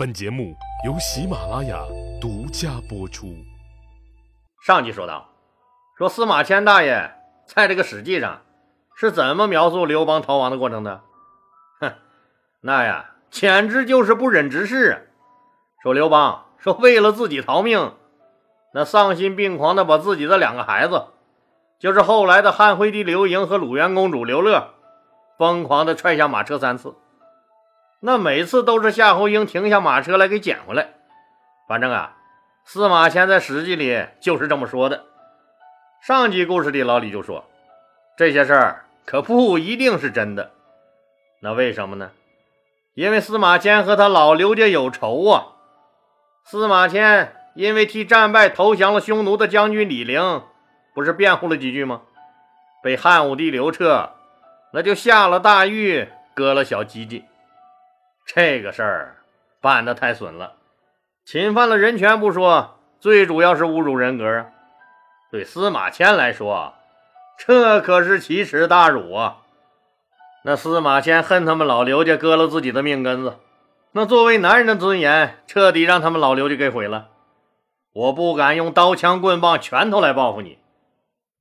本节目由喜马拉雅独家播出。上集说到，说司马迁大爷在这个史记上是怎么描述刘邦逃亡的过程的？哼，那呀，简直就是不忍直视啊！说刘邦说为了自己逃命，那丧心病狂的把自己的两个孩子，就是后来的汉惠帝刘盈和鲁元公主刘乐，疯狂的踹下马车三次。那每次都是夏侯婴停下马车来给捡回来。反正啊，司马迁在《史记》里就是这么说的。上集故事里，老李就说这些事儿可不一定是真的。那为什么呢？因为司马迁和他老刘家有仇啊。司马迁因为替战败投降了匈奴的将军李陵，不是辩护了几句吗？被汉武帝刘彻那就下了大狱，割了小鸡鸡。这个事儿办得太损了，侵犯了人权不说，最主要是侮辱人格啊！对司马迁来说，这可是奇耻大辱啊！那司马迁恨他们老刘家割了自己的命根子，那作为男人的尊严彻底让他们老刘家给毁了。我不敢用刀枪棍棒拳头来报复你，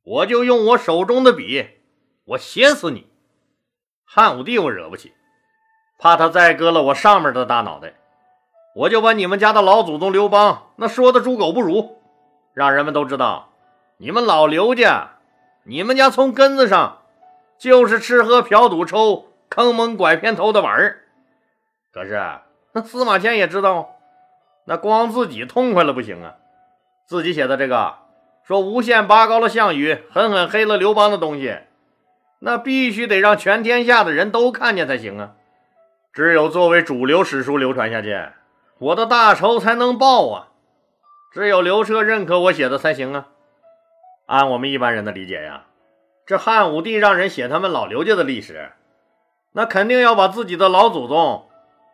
我就用我手中的笔，我写死你！汉武帝我惹不起。怕他再割了我上面的大脑袋，我就把你们家的老祖宗刘邦那说的猪狗不如，让人们都知道，你们老刘家，你们家从根子上就是吃喝嫖赌抽、坑蒙拐骗偷的玩儿。可是那司马迁也知道，那光自己痛快了不行啊，自己写的这个说无限拔高了项羽，狠狠黑了刘邦的东西，那必须得让全天下的人都看见才行啊。只有作为主流史书流传下去，我的大仇才能报啊！只有刘彻认可我写的才行啊！按我们一般人的理解呀，这汉武帝让人写他们老刘家的历史，那肯定要把自己的老祖宗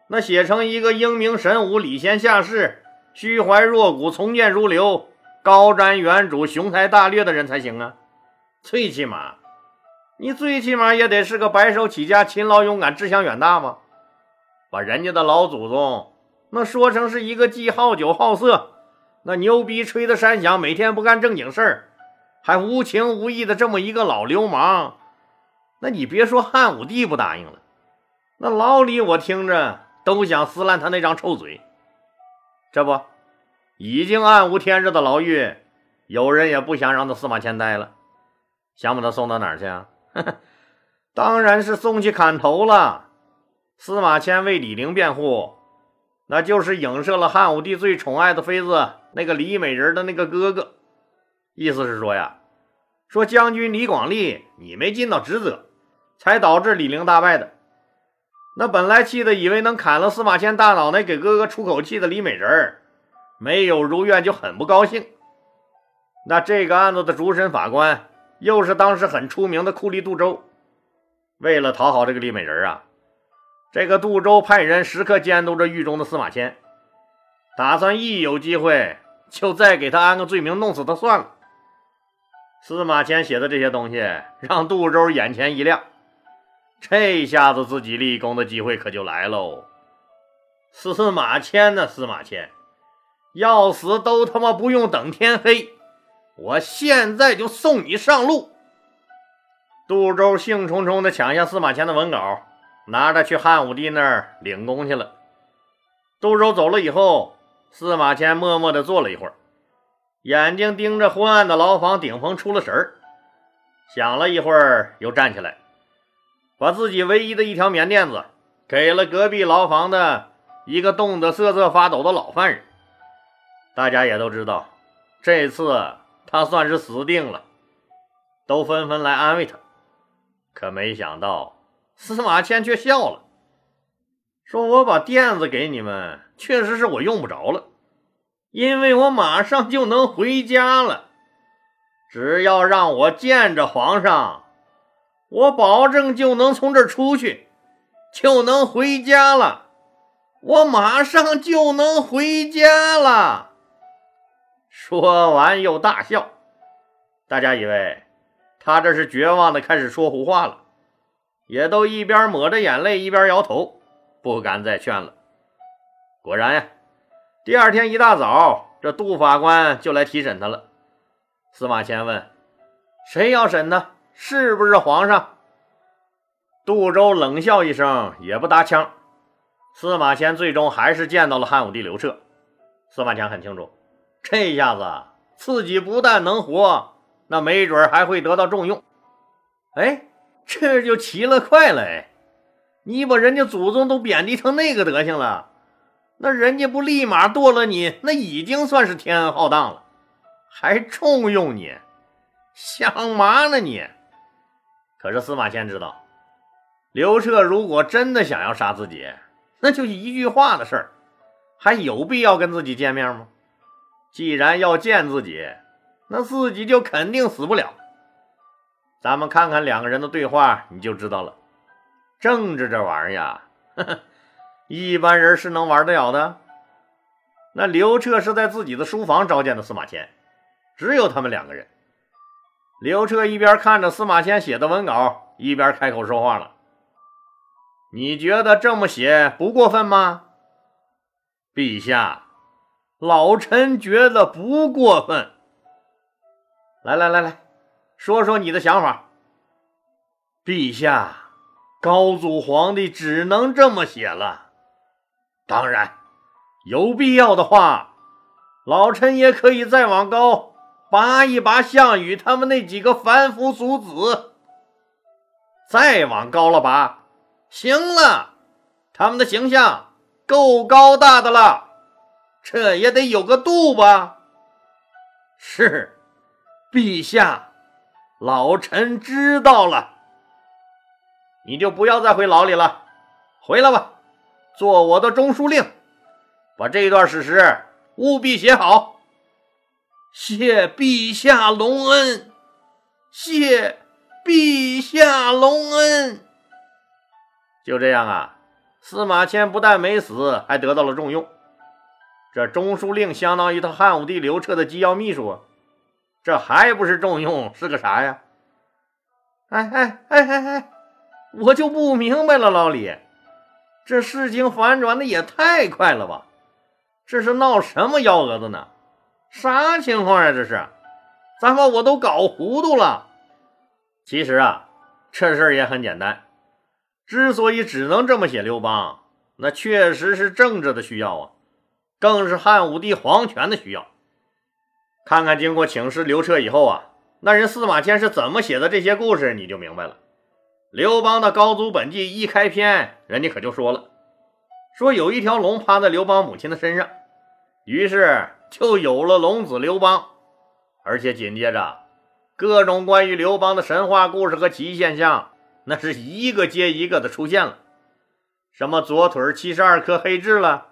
那写成一个英明神武、礼贤下士、虚怀若谷、从谏如流、高瞻远瞩、雄才大略的人才行啊！最起码，你最起码也得是个白手起家、勤劳勇敢、志向远大吧？把人家的老祖宗那说成是一个既好酒好色，那牛逼吹的山响，每天不干正经事儿，还无情无义的这么一个老流氓，那你别说汉武帝不答应了，那老李我听着都想撕烂他那张臭嘴。这不，已经暗无天日的牢狱，有人也不想让他司马迁待了，想把他送到哪儿去啊？当然是送去砍头了。司马迁为李陵辩护，那就是影射了汉武帝最宠爱的妃子那个李美人的那个哥哥，意思是说呀，说将军李广利你没尽到职责，才导致李陵大败的。那本来气得以为能砍了司马迁大脑袋给哥哥出口气的李美人，没有如愿就很不高兴。那这个案子的主审法官又是当时很出名的酷吏杜周，为了讨好这个李美人啊。这个杜周派人时刻监督着狱中的司马迁，打算一有机会就再给他安个罪名，弄死他算了。司马迁写的这些东西让杜周眼前一亮，这下子自己立功的机会可就来喽。司马迁呢？司马迁要死都他妈不用等天黑，我现在就送你上路。杜周兴冲冲地抢下司马迁的文稿。拿着去汉武帝那儿领功去了。杜周走了以后，司马迁默默地坐了一会儿，眼睛盯着昏暗的牢房顶棚出了神儿，想了一会儿，又站起来，把自己唯一的一条棉垫子给了隔壁牢房的一个冻得瑟瑟发抖的老犯人。大家也都知道，这次他算是死定了，都纷纷来安慰他，可没想到。司马迁却笑了，说：“我把垫子给你们，确实是我用不着了，因为我马上就能回家了。只要让我见着皇上，我保证就能从这儿出去，就能回家了。我马上就能回家了。”说完又大笑，大家以为他这是绝望的开始说胡话了。也都一边抹着眼泪一边摇头，不敢再劝了。果然呀，第二天一大早，这杜法官就来提审他了。司马迁问：“谁要审呢？是不是皇上？”杜周冷笑一声，也不搭腔。司马迁最终还是见到了汉武帝刘彻。司马迁很清楚，这一下子自己不但能活，那没准还会得到重用。哎，这就奇了怪了！哎，你把人家祖宗都贬低成那个德行了，那人家不立马剁了你，那已经算是天恩浩荡了，还重用你，想嘛呢你？可是司马迁知道。刘彻如果真的想要杀自己，那就一句话的事儿，还有必要跟自己见面吗？既然要见自己，那自己就肯定死不了。咱们看看两个人的对话，你就知道了。政治这玩意儿呀，一般人是能玩得了的。那刘彻是在自己的书房召见的司马迁，只有他们两个人。刘彻一边看着司马迁写的文稿，一边开口说话了。你觉得这么写不过分吗，陛下？老臣觉得不过分。来来来来，说说你的想法。陛下，高祖皇帝只能这么写了。当然，有必要的话，老臣也可以再往高拔一拔项羽他们那几个凡夫俗子。再往高了拔。行了，他们的形象够高大的了，这也得有个度吧？是，陛下，老臣知道了。你就不要再回牢里了，回来吧，做我的中书令，把这一段史实务必写好。谢陛下隆恩，谢陛下隆恩。就这样啊，司马迁不但没死，还得到了重用。这中书令相当于他汉武帝刘彻的机要秘书，这还不是重用是个啥呀？哎哎哎哎哎，我就不明白了，老李，这事情反转的也太快了吧？这是闹什么幺蛾子呢？啥情况呀？这是，咱把我都搞糊涂了。其实啊，这事也很简单。之所以只能这么写刘邦，那确实是政治的需要啊，更是汉武帝皇权的需要。看看经过请示刘彻以后啊，那人司马迁是怎么写的这些故事，你就明白了。刘邦的《高祖本纪》一开篇，人家可就说了，说有一条龙趴在刘邦母亲的身上，于是就有了龙子刘邦。而且紧接着，各种关于刘邦的神话故事和奇异现象。那是一个接一个的出现了，什么左腿七十二颗黑痣了，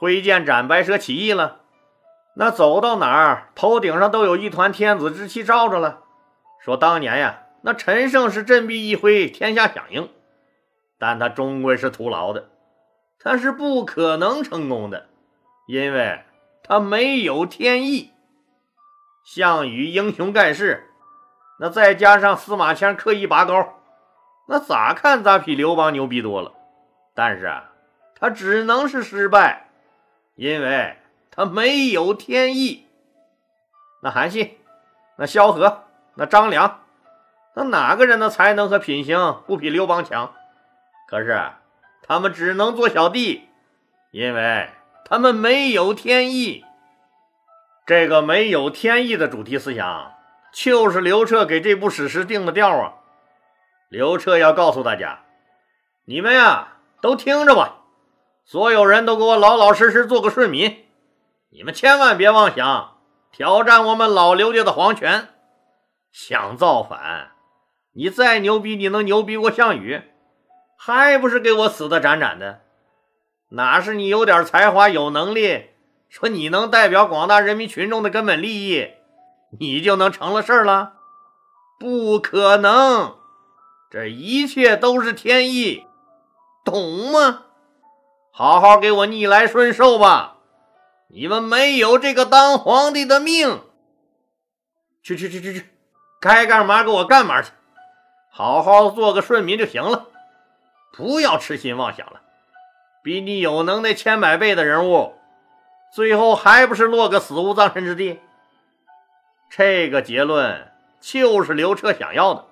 挥剑斩白蛇起义了，那走到哪儿头顶上都有一团天子之气罩着了。说当年呀，那陈胜是振臂一挥，天下响应，但他终归是徒劳的，他是不可能成功的，因为他没有天意。项羽英雄盖世，那再加上司马迁刻意拔高。那咋看咋比刘邦牛逼多了，但是啊，他只能是失败，因为他没有天意。那韩信、那萧何、那张良，那哪个人的才能和品行不比刘邦强？可是他们只能做小弟，因为他们没有天意。这个没有天意的主题思想，就是刘彻给这部史诗定的调啊。刘彻要告诉大家：“你们呀，都听着吧，所有人都给我老老实实做个顺民。你们千万别妄想挑战我们老刘家的皇权，想造反，你再牛逼，你能牛逼过项羽？还不是给我死的斩斩的？哪是你有点才华、有能力，说你能代表广大人民群众的根本利益，你就能成了事儿了？不可能！”这一切都是天意，懂吗？好好给我逆来顺受吧！你们没有这个当皇帝的命。去去去去去，该干嘛给我干嘛去！好好做个顺民就行了，不要痴心妄想了。比你有能耐千百倍的人物，最后还不是落个死无葬身之地？这个结论就是刘彻想要的，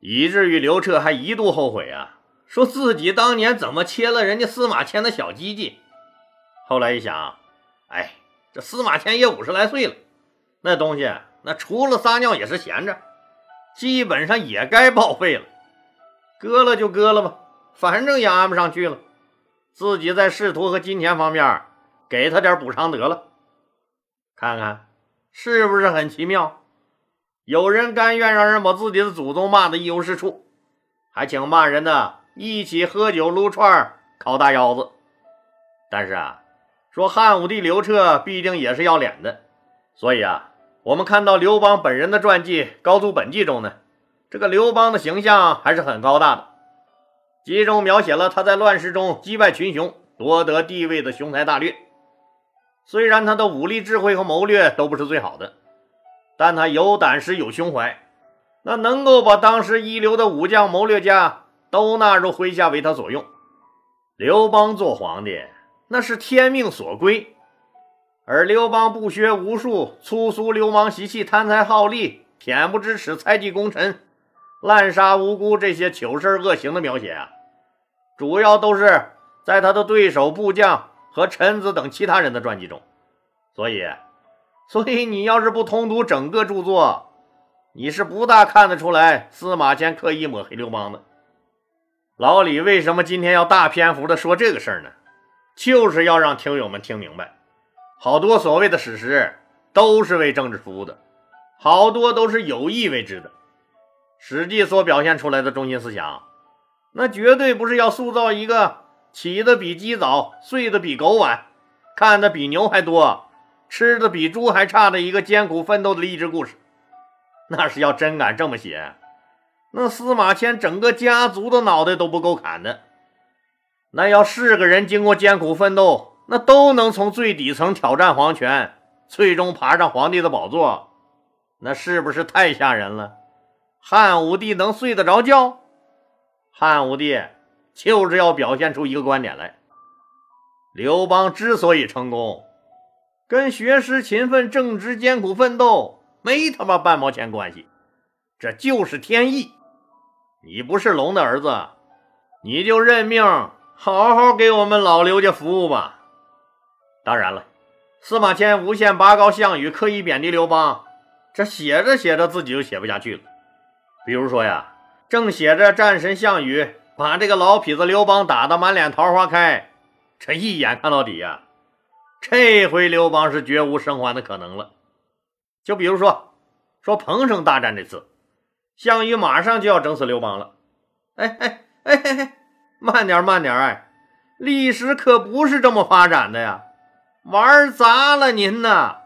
以至于刘彻还一度后悔啊，说自己当年怎么切了人家司马迁的小鸡鸡。后来一想，哎，这司马迁也五十来岁了，那东西那除了撒尿也是闲着，基本上也该报废了，割了就割了吧，反正也安不上去了，自己在仕途和金钱方面给他点补偿得了，看看。是不是很奇妙？有人甘愿让人把自己的祖宗骂得一无是处，还请骂人的一起喝酒撸串烤大腰子。但是啊，说汉武帝刘彻必定也是要脸的，所以啊，我们看到刘邦本人的传记《高祖本纪》中呢，这个刘邦的形象还是很高大的，集中描写了他在乱世中击败群雄、夺得地位的雄才大略。虽然他的武力智慧和谋略都不是最好的，但他有胆识有胸怀，那能够把当时一流的武将谋略家都纳入麾下为他所用。刘邦做皇帝那是天命所归，而刘邦不学无术、粗俗流氓习气、贪财好利、恬不知耻、猜忌功臣、滥杀无辜这些糗事恶行的描写啊，主要都是在他的对手部将。和臣子等其他人的传记中，所以，所以你要是不通读整个著作，你是不大看得出来司马迁刻意抹黑刘邦的。老李为什么今天要大篇幅的说这个事儿呢？就是要让听友们听明白，好多所谓的史实都是为政治服务的，好多都是有意为之的。《史记》所表现出来的中心思想，那绝对不是要塑造一个。起的比鸡早，睡的比狗晚，看的比牛还多，吃的比猪还差的一个艰苦奋斗的励志故事，那是要真敢这么写，那司马迁整个家族的脑袋都不够砍的。那要是个人经过艰苦奋斗，那都能从最底层挑战皇权，最终爬上皇帝的宝座，那是不是太吓人了？汉武帝能睡得着觉？汉武帝。就是要表现出一个观点来：刘邦之所以成功，跟学识勤奋、正直、艰苦奋斗没他妈半毛钱关系，这就是天意。你不是龙的儿子，你就认命，好好给我们老刘家服务吧。当然了，司马迁无限拔高项羽，刻意贬低刘邦，这写着写着自己就写不下去了。比如说呀，正写着战神项羽。把这个老痞子刘邦打得满脸桃花开，这一眼看到底呀，这回刘邦是绝无生还的可能了。就比如说，说彭城大战这次，项羽马上就要整死刘邦了。哎哎哎嘿嘿，慢点慢点哎，历史可不是这么发展的呀，玩砸了您呐！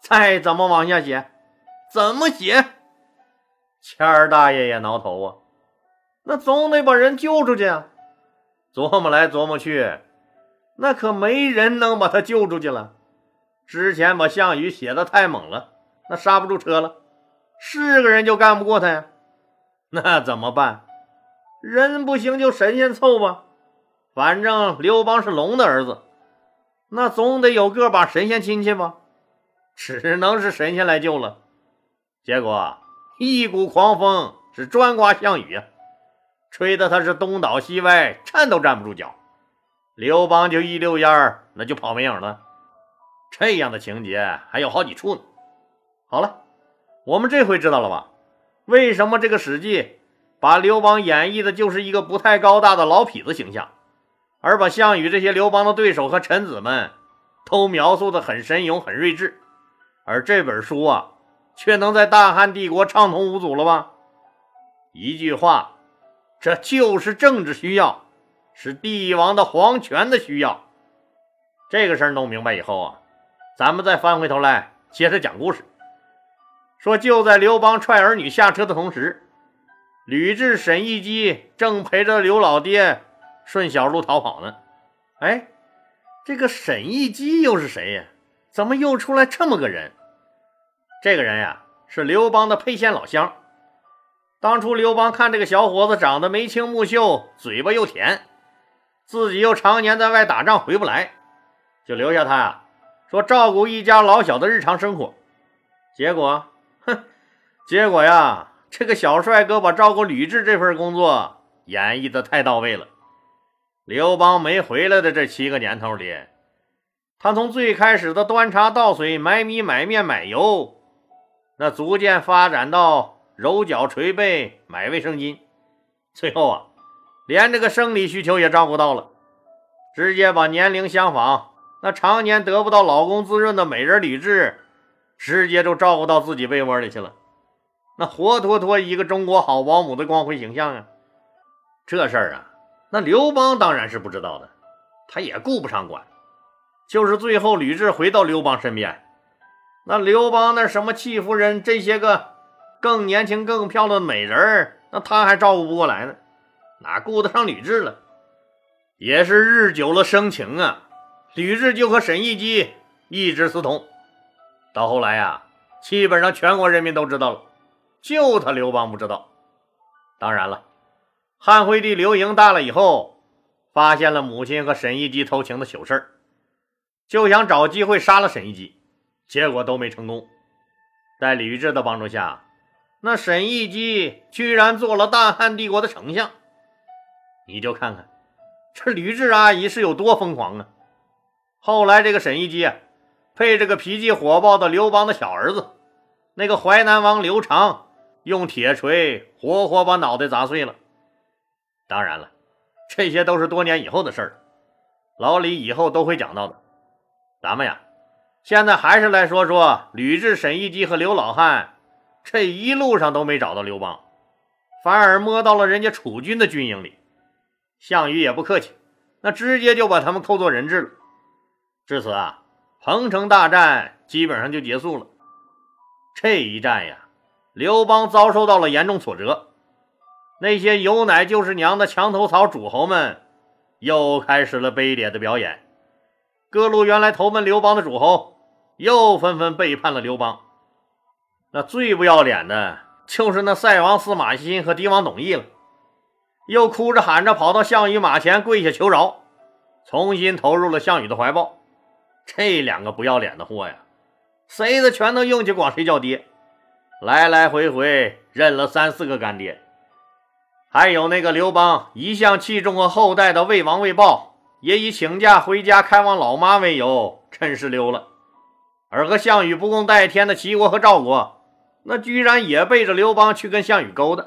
再怎么往下写，怎么写？谦儿大爷也挠头啊。那总得把人救出去啊！琢磨来琢磨去，那可没人能把他救出去了。之前把项羽写的太猛了，那刹不住车了，是个人就干不过他呀。那怎么办？人不行就神仙凑吧。反正刘邦是龙的儿子，那总得有个把神仙亲戚吧。只能是神仙来救了。结果一股狂风是专刮项羽啊！吹得他是东倒西歪，站都站不住脚。刘邦就一溜烟儿，那就跑没影了。这样的情节还有好几处呢。好了，我们这回知道了吧？为什么这个《史记》把刘邦演绎的就是一个不太高大的老痞子形象，而把项羽这些刘邦的对手和臣子们都描述的很神勇、很睿智，而这本书啊，却能在大汉帝国畅通无阻了吧？一句话。这就是政治需要，是帝王的皇权的需要。这个事儿弄明白以后啊，咱们再翻回头来接着讲故事。说就在刘邦踹儿女下车的同时，吕雉、沈亦基正陪着刘老爹顺小路逃跑呢。哎，这个沈亦基又是谁呀？怎么又出来这么个人？这个人呀，是刘邦的沛县老乡。当初刘邦看这个小伙子长得眉清目秀，嘴巴又甜，自己又常年在外打仗回不来，就留下他呀，说照顾一家老小的日常生活。结果，哼，结果呀，这个小帅哥把照顾吕雉这份工作演绎的太到位了。刘邦没回来的这七个年头里，他从最开始的端茶倒水、买米买面买油，那逐渐发展到揉脚捶背、买卫生巾，最后啊，连这个生理需求也照顾到了，直接把年龄相仿、那常年得不到老公滋润的美人吕雉，直接就照顾到自己被窝里去了，那活脱脱一个中国好保姆的光辉形象啊！这事儿啊，那刘邦当然是不知道的，他也顾不上管。就是最后吕雉回到刘邦身边，那刘邦那什么戚夫人这些个更年轻、更漂亮的美人儿，那他还照顾不过来呢，哪顾得上吕雉了？也是日久了生情啊，吕雉就和沈亦基一直私通，到后来呀，基本上全国人民都知道了，就他刘邦不知道。当然了，汉惠帝刘盈大了以后，发现了母亲和沈亦基偷情的糗事。就想找机会杀了沈亦基，结果都没成功。在吕雉的帮助下，那沈亦基居然做了大汉帝国的丞相。你就看看这吕雉阿姨是有多疯狂啊！后来这个沈一基啊，配这个脾气火爆的刘邦的小儿子，那个淮南王刘长，用铁锤活活把脑袋砸碎了。当然了，这些都是多年以后的事儿，老李以后都会讲到的。咱们呀，现在还是来说说吕雉、沈亦基和刘老汉这一路上都没找到刘邦，反而摸到了人家楚军的军营里。项羽也不客气，那直接就把他们扣做人质了。至此啊，彭城大战基本上就结束了。这一战呀，刘邦遭受到了严重挫折，那些有奶就是娘的墙头草诸侯们又开始了卑劣的表演。各路原来投奔刘邦的诸侯，又纷纷背叛了刘邦。那最不要脸的就是那塞王司马欣和狄王董翳了，又哭着喊着跑到项羽马前跪下求饶，重新投入了项羽的怀抱。这两个不要脸的货呀，谁的拳头硬气管谁叫爹，来来回回认了三四个干爹。还有那个刘邦一向器重和后代的魏王魏豹。也以请假回家看望老妈为由，趁势溜了。而和项羽不共戴天的齐国和赵国，那居然也背着刘邦去跟项羽勾搭。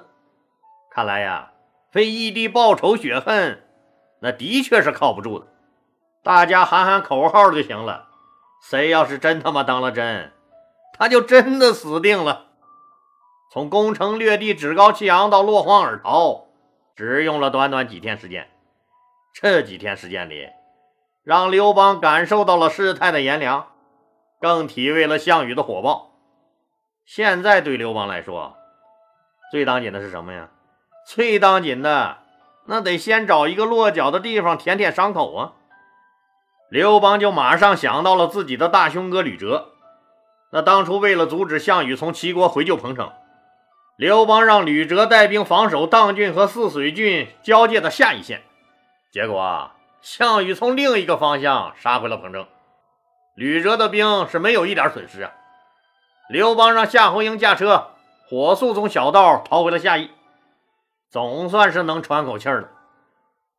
看来呀，非异地报仇雪恨，那的确是靠不住的。大家喊喊口号就行了。谁要是真他妈当了真，他就真的死定了。从攻城略地、趾高气扬到落荒而逃，只用了短短几天时间。这几天时间里，让刘邦感受到了事态的炎凉，更体味了项羽的火爆。现在对刘邦来说，最当紧的是什么呀？最当紧的，那得先找一个落脚的地方舔舔伤口啊！刘邦就马上想到了自己的大兄哥吕哲。那当初为了阻止项羽从齐国回救彭城，刘邦让吕哲带兵防守砀郡和泗水郡交界的下邑县。结果啊，项羽从另一个方向杀回了彭城，吕哲的兵是没有一点损失啊。刘邦让夏侯婴驾车火速从小道逃回了下邑，总算是能喘口气了。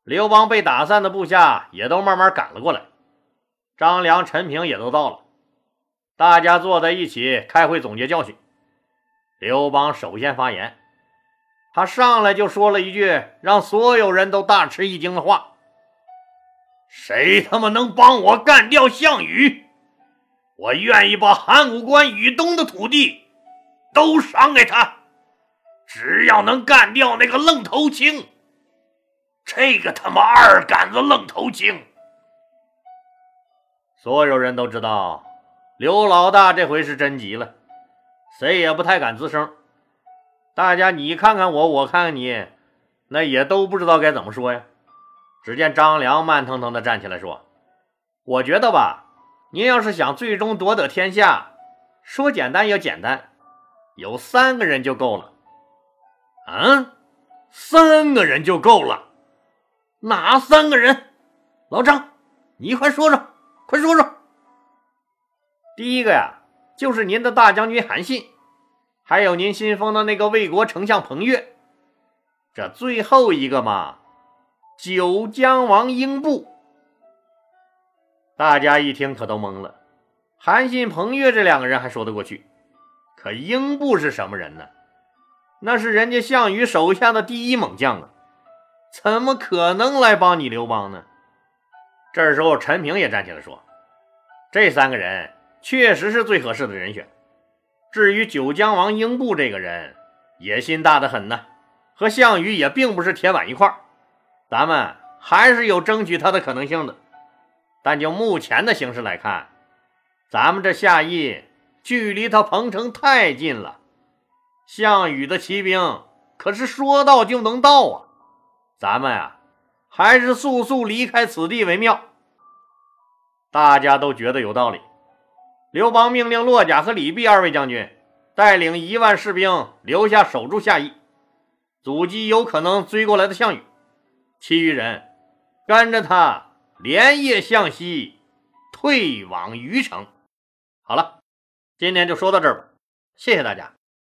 刘邦被打散的部下也都慢慢赶了过来，张良、陈平也都到了，大家坐在一起开会总结教训。刘邦首先发言。他上来就说了一句让所有人都大吃一惊的话：“谁他妈能帮我干掉项羽，我愿意把函谷关以东的土地都赏给他。只要能干掉那个愣头青，这个他妈二杆子愣头青。”所有人都知道刘老大这回是真急了，谁也不太敢吱声。大家你看看我，我看看你，那也都不知道该怎么说呀。只见张良慢腾腾地站起来说：“我觉得吧，您要是想最终夺得天下，说简单也简单，有三个人就够了。”嗯，三个人就够了？哪三个人？老张，你快说说，快说说。第一个呀，就是您的大将军韩信，还有您新封的那个魏国丞相彭越。这最后一个嘛，九江王英布。大家一听可都懵了。韩信、彭越这两个人还说得过去，可英布是什么人呢？那是人家项羽手下的第一猛将啊，怎么可能来帮你刘邦呢？这时候，陈平也站起来说：“这三个人确实是最合适的人选。至于九江王英布这个人，野心大得很呢，和项羽也并不是铁板一块咱们还是有争取他的可能性的。但就目前的形势来看，咱们这夏邑距离他彭城太近了。”项羽的骑兵可是说到就能到啊！咱们啊，还是速速离开此地为妙。大家都觉得有道理。刘邦命令骆甲和李泌二位将军带领一万士兵留下守住夏邑，阻击有可能追过来的项羽。其余人跟着他连夜向西退往虞城。好了，今天就说到这儿吧，谢谢大家。